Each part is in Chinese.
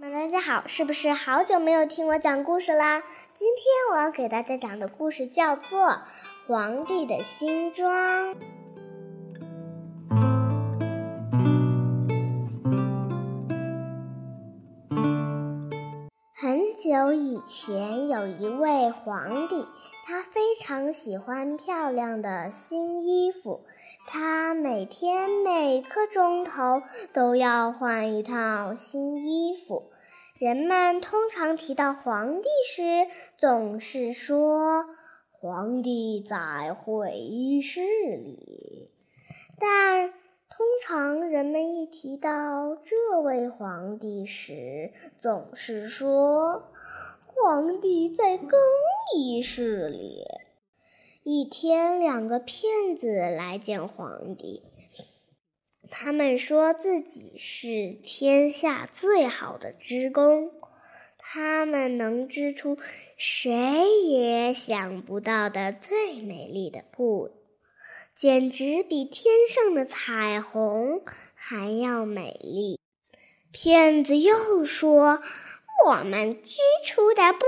大家好，是不是好久没有听我讲故事啦？今天我要给大家讲的故事叫做《皇帝的新装》。以前，有一位皇帝，他非常喜欢漂亮的新衣服，他每天每个钟头都要换一套新衣服。人们通常提到皇帝时，总是说“皇帝在会议室里”，但。通常人们一提到这位皇帝时，总是说皇帝在更衣室里。一天，两个骗子来见皇帝，他们说自己是天下最好的织工，他们能织出谁也想不到的最美丽的布。简直比天上的彩虹还要美丽。骗子又说：“我们织出的布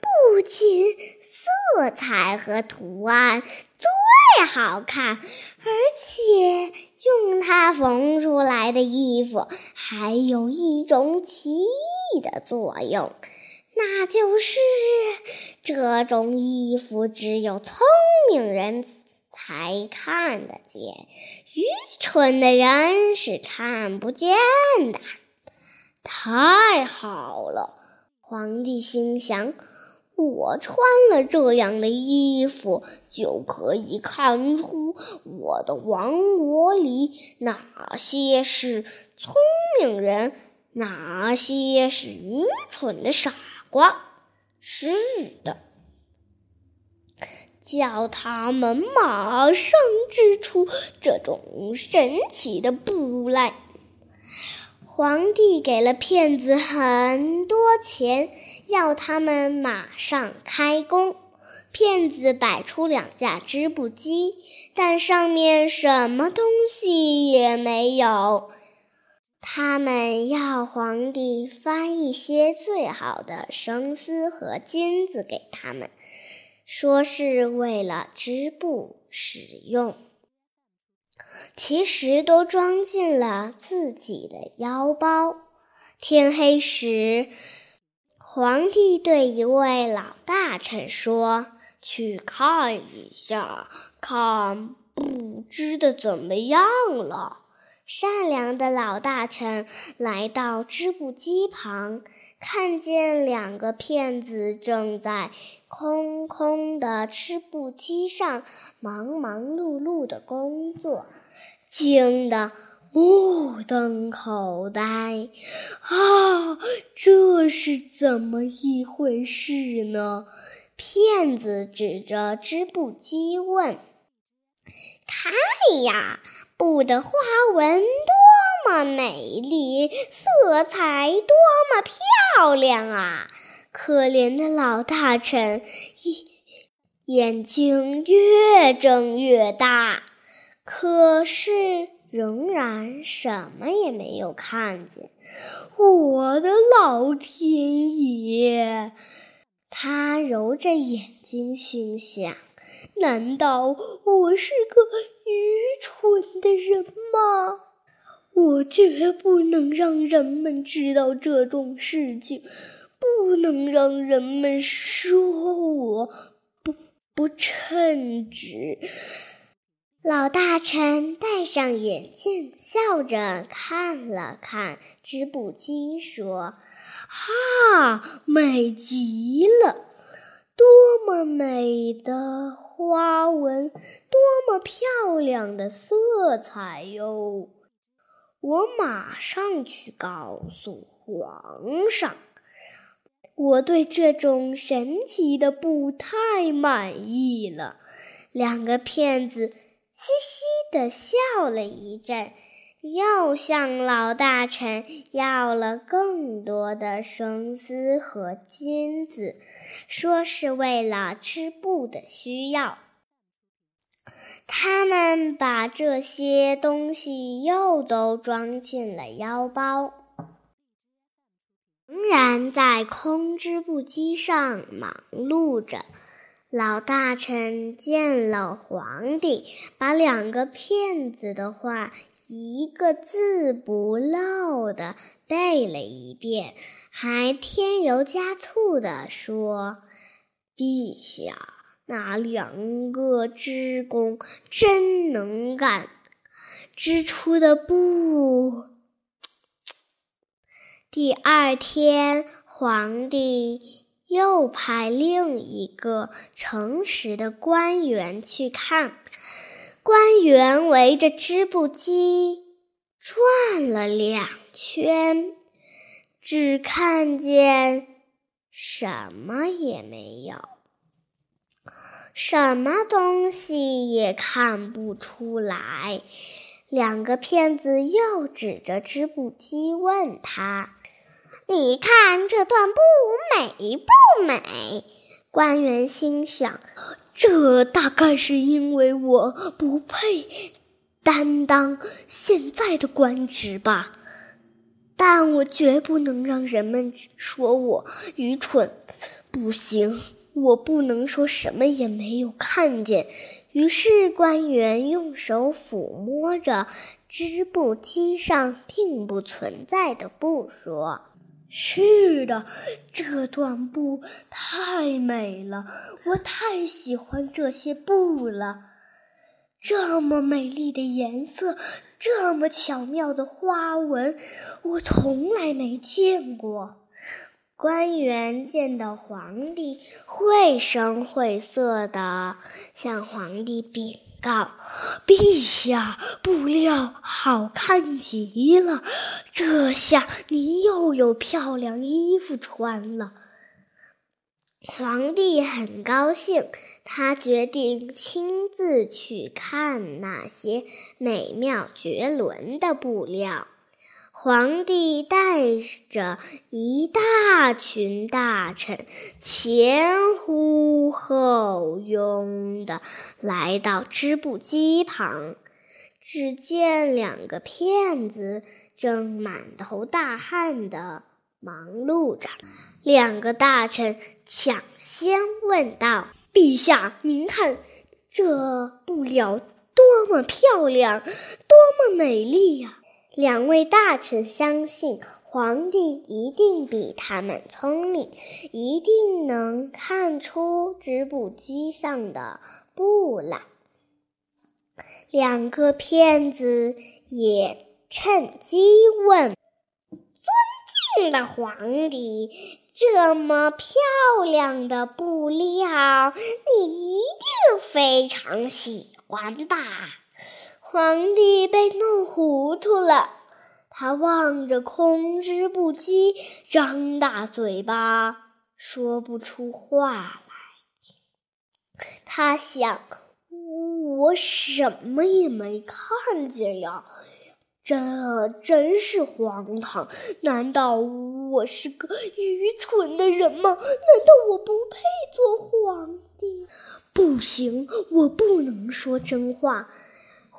不仅色彩和图案最好看，而且用它缝出来的衣服还有一种奇异的作用，那就是这种衣服只有聪明人。”才看得见，愚蠢的人是看不见的。太好了，皇帝心想：我穿了这样的衣服，就可以看出我的王国里哪些是聪明人，哪些是愚蠢的傻瓜。是的。叫他们马上织出这种神奇的布来。皇帝给了骗子很多钱，要他们马上开工。骗子摆出两架织布机，但上面什么东西也没有。他们要皇帝发一些最好的绳丝和金子给他们。说是为了织布使用，其实都装进了自己的腰包。天黑时，皇帝对一位老大臣说：“去看一下，看布织的怎么样了。”善良的老大臣来到织布机旁，看见两个骗子正在空空的织布机上忙忙碌碌的工作，惊得目瞪口呆。啊，这是怎么一回事呢？骗子指着织布机问：“看呀！”布的花纹多么美丽，色彩多么漂亮啊！可怜的老大臣，眼眼睛越睁越大，可是仍然什么也没有看见。我的老天爷！他揉着眼睛，心想。难道我是个愚蠢的人吗？我绝不能让人们知道这种事情，不能让人们说我不不称职。老大臣戴上眼镜，笑着看了看织布机，说：“哈，美极了！”多么美的花纹，多么漂亮的色彩哟！我马上去告诉皇上，我对这种神奇的布太满意了。两个骗子嘻嘻地笑了一阵。又向老大臣要了更多的绳丝和金子，说是为了织布的需要。他们把这些东西又都装进了腰包，仍然在空织布机上忙碌着。老大臣见了皇帝，把两个骗子的话一个字不漏的背了一遍，还添油加醋的说：“陛下。”那两个织工真能干，织出的布。第二天，皇帝又派另一个诚实的官员去看。官员围着织布机转了两圈，只看见什么也没有。什么东西也看不出来。两个骗子又指着织布机问他：“你看这段布美不美？”官员心想：“这大概是因为我不配担当现在的官职吧。但我绝不能让人们说我愚蠢。不行。”我不能说什么也没有看见。于是官员用手抚摸着织布机上并不存在的布，说：“是的，这段布太美了，我太喜欢这些布了。这么美丽的颜色，这么巧妙的花纹，我从来没见过。”官员见到皇帝，绘声绘色地向皇帝禀告：“陛下，布料好看极了，这下您又有漂亮衣服穿了。”皇帝很高兴，他决定亲自去看那些美妙绝伦的布料。皇帝带着一大群大臣，前呼后拥的来到织布机旁。只见两个骗子正满头大汗的忙碌着。两个大臣抢先问道：“陛下，您看这布料多么漂亮，多么美丽呀！”两位大臣相信皇帝一定比他们聪明，一定能看出织布机上的布来。两个骗子也趁机问：“尊敬的皇帝，这么漂亮的布料，你一定非常喜欢吧？”皇帝被弄糊涂了，他望着空织布机，张大嘴巴，说不出话来。他想：我什么也没看见呀，这真是荒唐！难道我是个愚蠢的人吗？难道我不配做皇帝？不行，我不能说真话。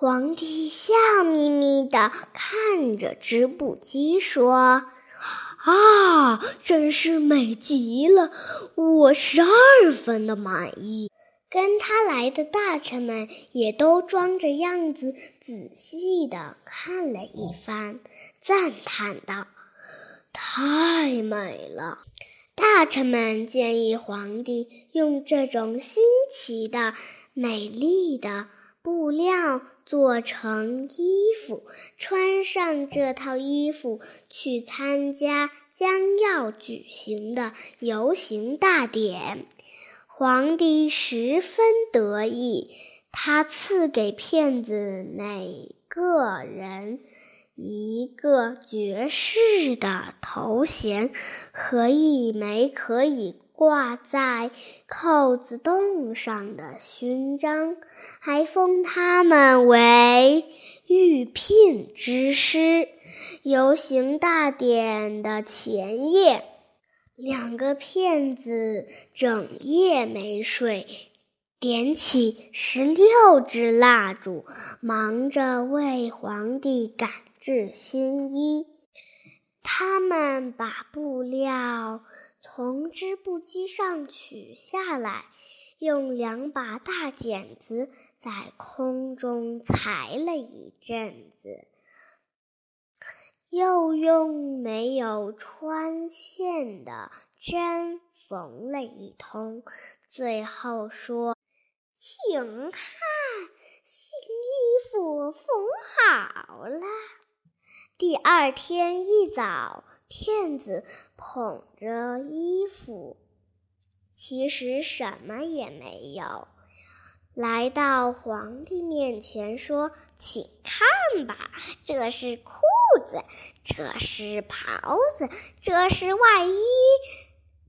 皇帝笑眯眯地看着织布机，说：“啊，真是美极了，我十二分的满意。”跟他来的大臣们也都装着样子，仔细地看了一番，赞叹道：“太美了！”大臣们建议皇帝用这种新奇的、美丽的布料。做成衣服，穿上这套衣服去参加将要举行的游行大典。皇帝十分得意，他赐给骗子每个人一个爵士的头衔和一枚可以。挂在扣子洞上的勋章，还封他们为御聘之师。游行大典的前夜，两个骗子整夜没睡，点起十六支蜡烛，忙着为皇帝赶制新衣。他们把布料从织布机上取下来，用两把大剪子在空中裁了一阵子，又用没有穿线的针缝了一通，最后说：“请看，新衣服缝好了。”第二天一早，骗子捧着衣服，其实什么也没有，来到皇帝面前说：“请看吧，这是裤子，这是袍子，这是外衣。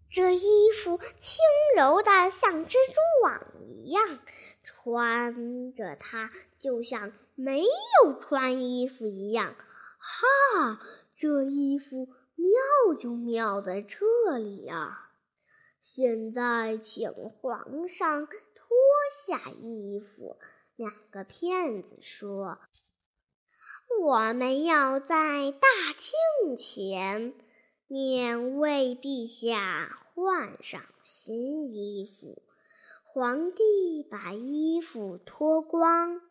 这衣服轻柔的像蜘蛛网一样，穿着它就像没有穿衣服一样。”哈，这衣服妙就妙在这里呀！现在请皇上脱下衣服。两个骗子说：“我们要在大庆前面为陛下换上新衣服。”皇帝把衣服脱光。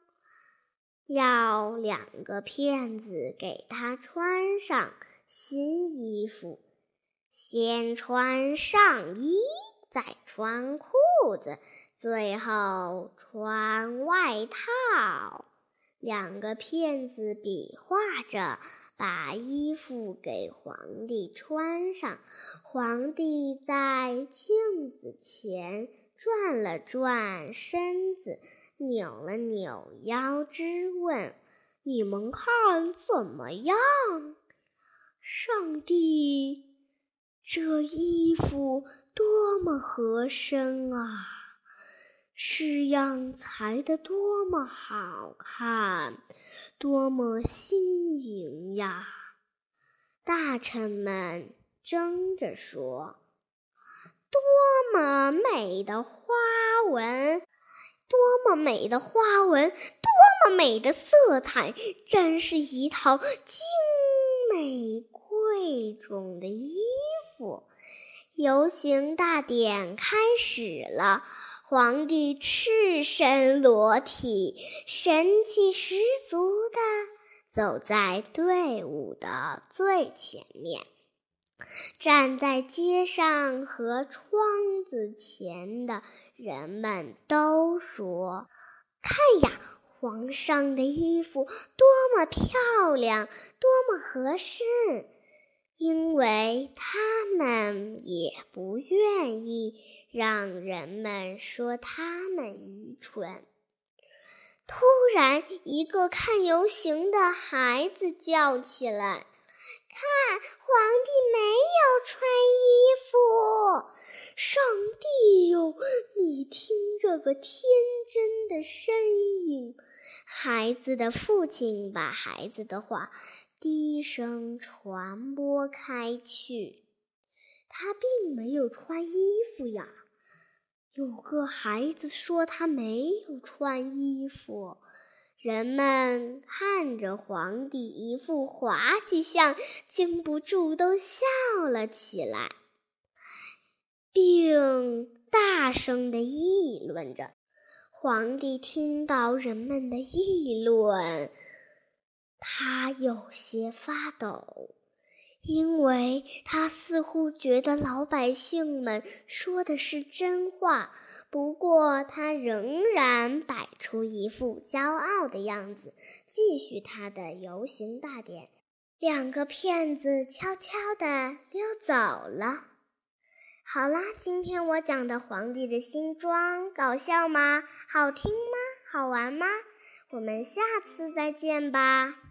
要两个骗子给他穿上新衣服，先穿上衣，再穿裤子，最后穿外套。两个骗子比划着把衣服给皇帝穿上，皇帝在镜子前。转了转身子，扭了扭腰肢，问：“你们看怎么样？”上帝，这衣服多么合身啊！式样裁得多么好看，多么新颖呀！大臣们争着说。多么美的花纹，多么美的花纹，多么美的色彩，真是一套精美贵重的衣服。游行大典开始了，皇帝赤身裸体，神气十足地走在队伍的最前面。站在街上和窗子前的人们都说：“看呀，皇上的衣服多么漂亮，多么合适！”因为他们也不愿意让人们说他们愚蠢。突然，一个看游行的孩子叫起来。看，皇帝没有穿衣服。上帝哟，你听这个天真的声音。孩子的父亲把孩子的话低声传播开去。他并没有穿衣服呀。有个孩子说他没有穿衣服。人们看着皇帝一副滑稽相，禁不住都笑了起来，并大声的议论着。皇帝听到人们的议论，他有些发抖。因为他似乎觉得老百姓们说的是真话，不过他仍然摆出一副骄傲的样子，继续他的游行大典。两个骗子悄悄地溜走了。好啦，今天我讲的《皇帝的新装》搞笑吗？好听吗？好玩吗？我们下次再见吧。